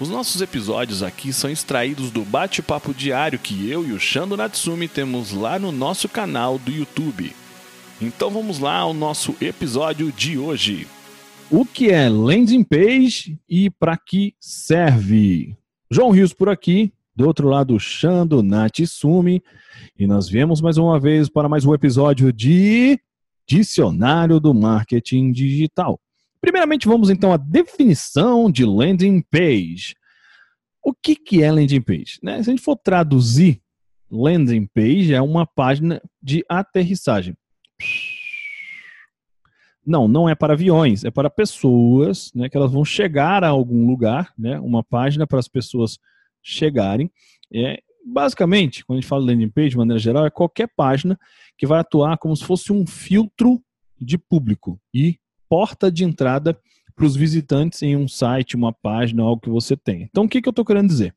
Os nossos episódios aqui são extraídos do bate-papo diário que eu e o Shando Natsumi temos lá no nosso canal do YouTube. Então vamos lá ao nosso episódio de hoje. O que é landing page e para que serve? João Rios por aqui, do outro lado Shando Natsumi, e nós viemos mais uma vez para mais um episódio de Dicionário do Marketing Digital. Primeiramente, vamos então à definição de landing page. O que, que é landing page? Né? Se a gente for traduzir, landing page é uma página de aterrissagem. Não, não é para aviões, é para pessoas, né, que elas vão chegar a algum lugar, né, uma página para as pessoas chegarem. É, basicamente, quando a gente fala landing page, de maneira geral, é qualquer página que vai atuar como se fosse um filtro de público e porta de entrada para os visitantes em um site, uma página, algo que você tem. Então, o que, que eu estou querendo dizer?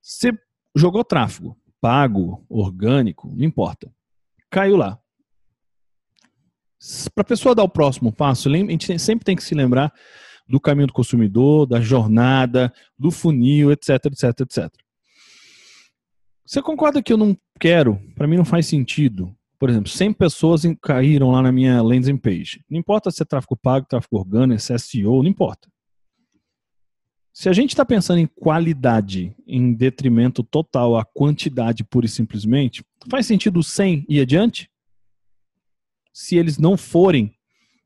Você jogou tráfego, pago, orgânico, não importa. Caiu lá. Para a pessoa dar o próximo passo, a gente sempre tem que se lembrar do caminho do consumidor, da jornada, do funil, etc, etc, etc. Você concorda que eu não quero, para mim não faz sentido por exemplo, 100 pessoas caíram lá na minha landing page. Não importa se é tráfego pago, tráfego orgânico, se é SEO, não importa. Se a gente está pensando em qualidade em detrimento total à quantidade pura e simplesmente, faz sentido 100 e adiante? Se eles não forem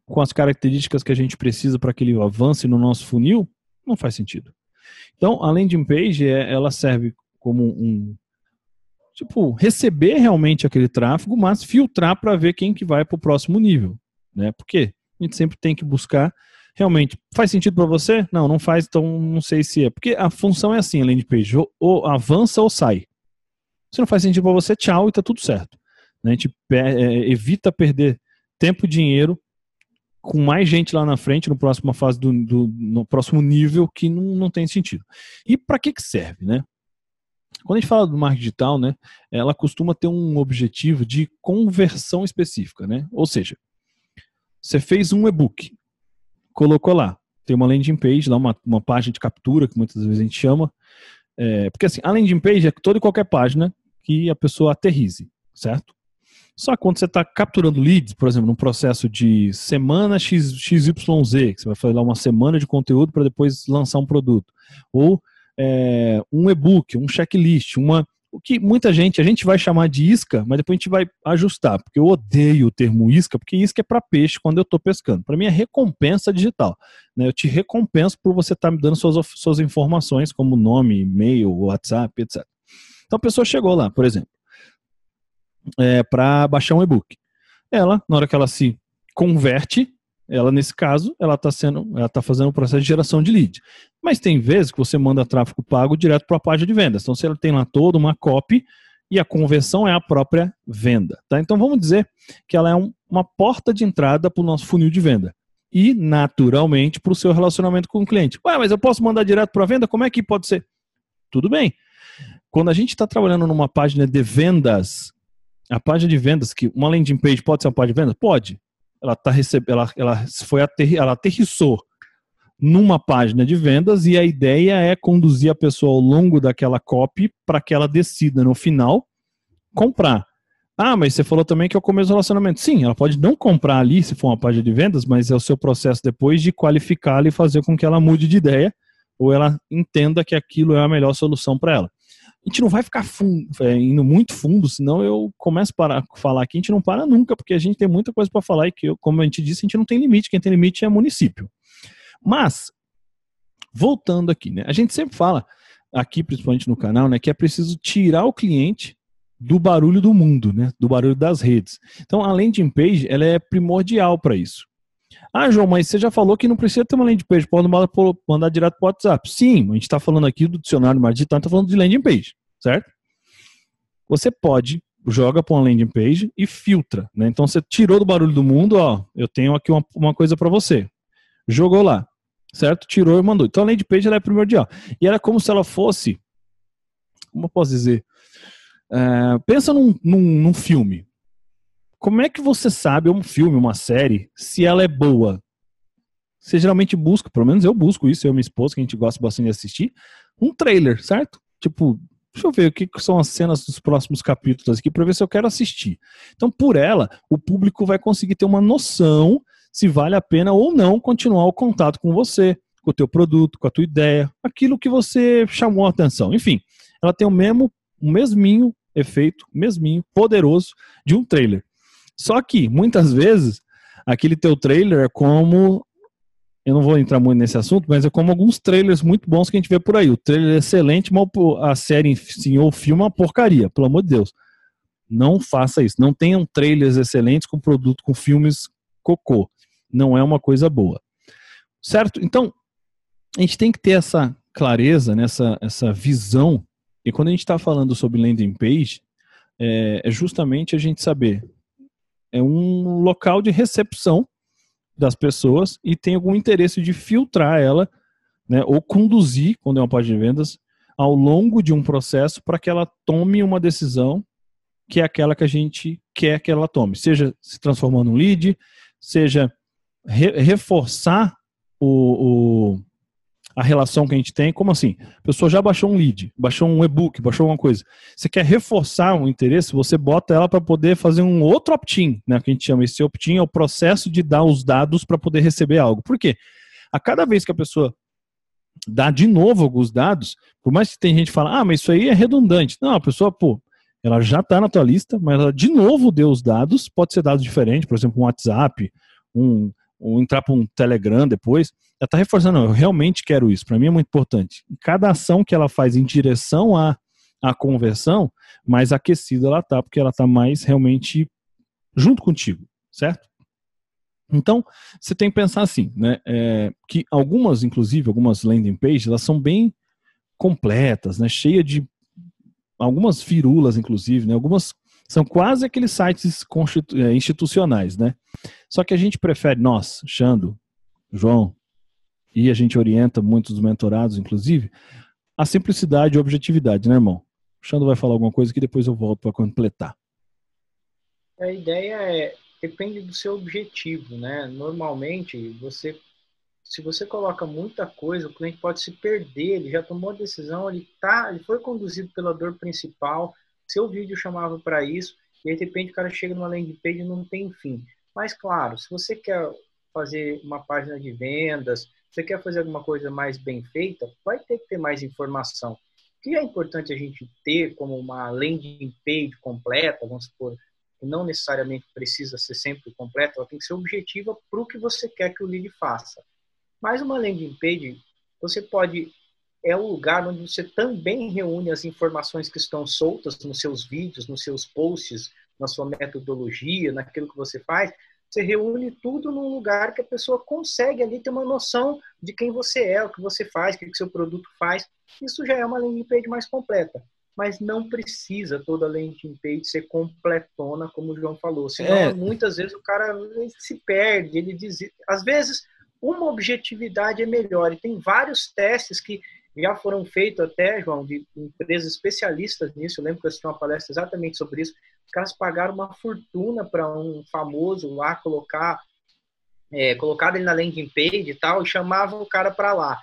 com as características que a gente precisa para que ele avance no nosso funil, não faz sentido. Então, a landing page, é, ela serve como um, tipo, receber realmente aquele tráfego, mas filtrar para ver quem que vai para o próximo nível, né? Porque a gente sempre tem que buscar realmente faz sentido para você? Não, não faz, então não sei se é. Porque a função é assim, a landing page, ou, avança ou sai. Se não faz sentido para você, tchau e tá tudo certo. Né? A gente é, evita perder tempo e dinheiro com mais gente lá na frente, no próximo fase do, do no próximo nível que não, não tem sentido. E para que que serve, né? Quando a gente fala do marketing digital, né, ela costuma ter um objetivo de conversão específica, né? Ou seja, você fez um e-book, colocou lá, tem uma landing page, lá uma, uma página de captura, que muitas vezes a gente chama, é, porque assim, a landing page é toda e qualquer página que a pessoa aterrize, certo? Só que quando você está capturando leads, por exemplo, num processo de semana X, XYZ, que você vai fazer lá uma semana de conteúdo para depois lançar um produto, ou é, um e-book, um checklist, uma o que muita gente, a gente vai chamar de isca, mas depois a gente vai ajustar, porque eu odeio o termo isca, porque isca é para peixe quando eu estou pescando. Para mim é recompensa digital. Né? Eu te recompenso por você estar tá me dando suas, suas informações, como nome, e-mail, WhatsApp, etc. Então a pessoa chegou lá, por exemplo, é, para baixar um e-book. Ela, na hora que ela se converte, ela, nesse caso, ela está sendo, ela está fazendo o um processo de geração de lead. Mas tem vezes que você manda tráfego pago direto para a página de vendas. Então, se ela tem lá toda uma copy e a conversão é a própria venda. Tá? Então, vamos dizer que ela é um, uma porta de entrada para o nosso funil de venda. E, naturalmente, para o seu relacionamento com o cliente. Ué, mas eu posso mandar direto para a venda? Como é que pode ser? Tudo bem. Quando a gente está trabalhando numa página de vendas, a página de vendas, que uma landing page pode ser uma página de vendas? Pode ela tá recebendo, ela, ela foi aterri, ela aterrissou numa página de vendas e a ideia é conduzir a pessoa ao longo daquela copy para que ela decida no final comprar. Ah, mas você falou também que é o começo do relacionamento. Sim, ela pode não comprar ali se for uma página de vendas, mas é o seu processo depois de qualificá-la e fazer com que ela mude de ideia ou ela entenda que aquilo é a melhor solução para ela a gente não vai ficar fundo, é, indo muito fundo, senão eu começo a falar aqui, a gente não para nunca, porque a gente tem muita coisa para falar e que, como a gente disse, a gente não tem limite, quem tem limite é município. Mas, voltando aqui, né, a gente sempre fala, aqui principalmente no canal, né, que é preciso tirar o cliente do barulho do mundo, né, do barulho das redes. Então, a landing page, ela é primordial para isso. Ah, João, mas você já falou que não precisa ter uma landing page, pode mandar, mandar direto para o WhatsApp. Sim, a gente está falando aqui do dicionário mais digital, está falando de landing page, certo? Você pode joga para uma landing page e filtra, né? Então você tirou do barulho do mundo, ó, eu tenho aqui uma, uma coisa para você. Jogou lá, certo? Tirou e mandou. Então a landing page ela é primordial. E era como se ela fosse, como eu posso dizer? É, pensa num, num, num filme. Como é que você sabe, um filme, uma série, se ela é boa? Você geralmente busca, pelo menos eu busco isso, eu e minha esposa, que a gente gosta bastante de assistir, um trailer, certo? Tipo, deixa eu ver o que são as cenas dos próximos capítulos aqui para ver se eu quero assistir. Então, por ela, o público vai conseguir ter uma noção se vale a pena ou não continuar o contato com você, com o teu produto, com a tua ideia, aquilo que você chamou a atenção. Enfim, ela tem o mesmo, o mesminho efeito, mesminho, poderoso de um trailer. Só que, muitas vezes, aquele teu trailer é como eu não vou entrar muito nesse assunto, mas é como alguns trailers muito bons que a gente vê por aí. O trailer é excelente, mas a série sim, ou o filme é uma porcaria, pelo amor de Deus. Não faça isso. Não tenham trailers excelentes com produto, com filmes cocô. Não é uma coisa boa. Certo? Então, a gente tem que ter essa clareza, nessa essa visão. E quando a gente está falando sobre landing page, é, é justamente a gente saber. É um local de recepção das pessoas e tem algum interesse de filtrar ela, né, ou conduzir, quando é uma página de vendas, ao longo de um processo para que ela tome uma decisão que é aquela que a gente quer que ela tome, seja se transformando em lead, seja re reforçar o, o, a relação que a gente tem. Como assim? A pessoa já baixou um lead, baixou um e-book, baixou alguma coisa. Você quer reforçar um interesse, você bota ela para poder fazer um outro opt-in, né? Que a gente chama esse opt-in é o processo de dar os dados para poder receber algo. Por quê? A cada vez que a pessoa dá de novo alguns dados, por mais que tem gente que fala, ah, mas isso aí é redundante. Não, a pessoa, pô, ela já está na tua lista, mas ela de novo deu os dados, pode ser dados diferentes, por exemplo, um WhatsApp, um, ou entrar para um Telegram depois, ela está reforçando, eu realmente quero isso, para mim é muito importante. E cada ação que ela faz em direção à, à conversão, mais aquecida ela está, porque ela está mais realmente junto contigo, certo? Então, você tem que pensar assim, né, é, que algumas, inclusive, algumas landing pages, elas são bem completas, né, cheia de algumas firulas, inclusive, né, algumas são quase aqueles sites é, institucionais, né? Só que a gente prefere, nós, Xando, João, e a gente orienta muitos dos mentorados, inclusive, a simplicidade e objetividade, né, irmão? O Xando vai falar alguma coisa que depois eu volto para completar. A ideia é, depende do seu objetivo, né? Normalmente, você se você coloca muita coisa, o cliente pode se perder, ele já tomou a decisão, ele tá, ele foi conduzido pela dor principal, seu vídeo chamava para isso, e de repente o cara chega numa landing page e não tem fim. Mas, claro, se você quer fazer uma página de vendas, você quer fazer alguma coisa mais bem feita, vai ter que ter mais informação. O que é importante a gente ter como uma landing page completa, vamos supor, não necessariamente precisa ser sempre completa, ela tem que ser objetiva para o que você quer que o lead faça. Mas uma landing page, você pode é o lugar onde você também reúne as informações que estão soltas nos seus vídeos, nos seus posts, na sua metodologia, naquilo que você faz. Você reúne tudo num lugar que a pessoa consegue ali ter uma noção de quem você é, o que você faz, o que o seu produto faz. Isso já é uma landing page mais completa. Mas não precisa toda landing page ser completona, como o João falou. Senão, é. muitas vezes o cara se perde, ele diz. Às vezes, uma objetividade é melhor. E tem vários testes que já foram feitos até, João, de empresas especialistas nisso. Eu lembro que eu assisti uma palestra exatamente sobre isso. Os caras pagaram uma fortuna para um famoso lá colocar, é, colocado ele na landing page e tal, e chamavam o cara para lá.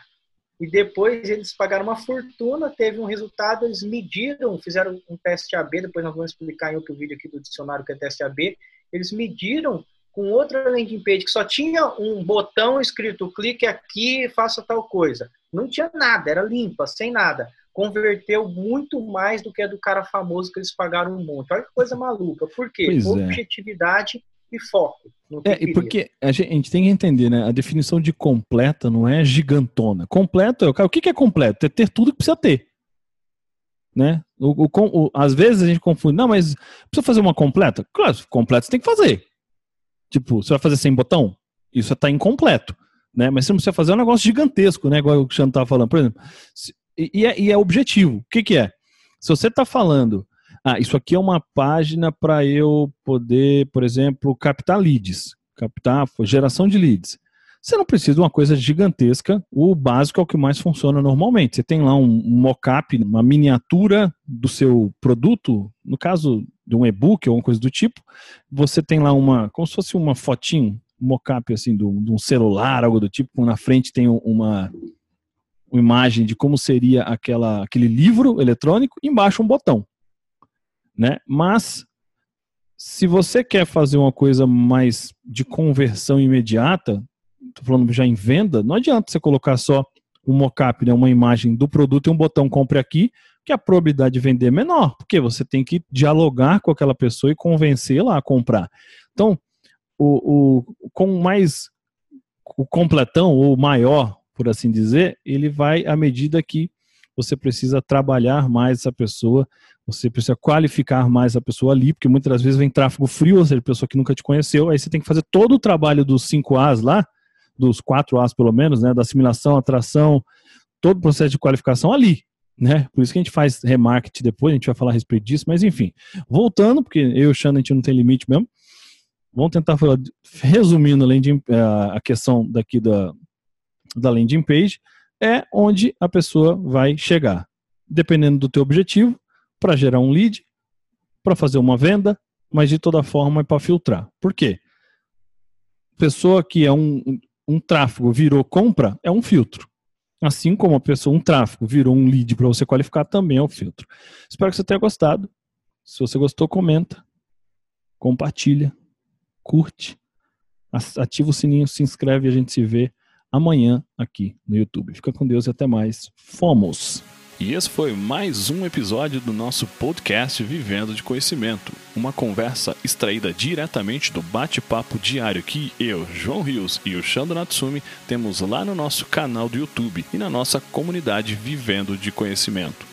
E depois eles pagaram uma fortuna, teve um resultado, eles mediram, fizeram um teste AB, depois nós vamos explicar em outro vídeo aqui do dicionário que é teste AB. Eles mediram com outra landing page que só tinha um botão escrito clique aqui faça tal coisa. Não tinha nada, era limpa, sem nada. Converteu muito mais do que a do cara famoso que eles pagaram um monte. Olha que coisa maluca. Por quê? Pois é. Objetividade é. e foco. É, e porque a gente, a gente, tem que entender, né? A definição de completa não é gigantona. Completo é o cara. O que é completo? É ter tudo que precisa ter. Né? O, o, o, às vezes a gente confunde, não, mas precisa fazer uma completa? Claro, completa você tem que fazer. Tipo, você vai fazer sem botão? Isso está incompleto. Né? Mas você não precisa fazer um negócio gigantesco, né? Igual o Cristiano estava falando. Por exemplo, e é, e é objetivo. O que, que é? Se você está falando Ah, isso aqui é uma página para eu poder, por exemplo, captar leads, captar geração de leads. Você não precisa de uma coisa gigantesca, o básico é o que mais funciona normalmente. Você tem lá um, mock-up, uma miniatura do seu produto, no caso de um e-book ou uma coisa do tipo, você tem lá uma, como se fosse uma fotinho, mock-up assim, de um celular, algo do tipo, na frente tem uma, uma imagem de como seria aquela, aquele livro eletrônico, embaixo um botão. Né? Mas se você quer fazer uma coisa mais de conversão imediata, estou falando já em venda, não adianta você colocar só um mockup, né, uma imagem do produto e um botão compre aqui, que a probabilidade de vender é menor, porque você tem que dialogar com aquela pessoa e convencê-la a comprar. Então, o, o, com mais o completão ou maior, por assim dizer, ele vai à medida que você precisa trabalhar mais essa pessoa, você precisa qualificar mais a pessoa ali, porque muitas vezes vem tráfego frio, ou seja, pessoa que nunca te conheceu, aí você tem que fazer todo o trabalho dos 5 As lá, dos quatro As pelo menos, né, da assimilação, atração, todo o processo de qualificação ali, né? Por isso que a gente faz remarketing depois, a gente vai falar a respeito disso, mas enfim. Voltando, porque eu e o Xana a gente não tem limite mesmo. Vamos tentar falar, resumindo a, landing, eh, a questão daqui da, da landing page, é onde a pessoa vai chegar. Dependendo do teu objetivo, para gerar um lead, para fazer uma venda, mas de toda forma é para filtrar. Por quê? Pessoa que é um, um tráfego virou compra, é um filtro. Assim como a pessoa, um tráfego virou um lead para você qualificar, também é um filtro. Espero que você tenha gostado. Se você gostou, comenta, compartilha, curte, ativa o sininho, se inscreve e a gente se vê amanhã aqui no YouTube. Fica com Deus e até mais. Fomos! E esse foi mais um episódio do nosso podcast Vivendo de Conhecimento, uma conversa extraída diretamente do bate-papo diário que eu, João Rios e o Shando Natsumi temos lá no nosso canal do YouTube e na nossa comunidade Vivendo de Conhecimento.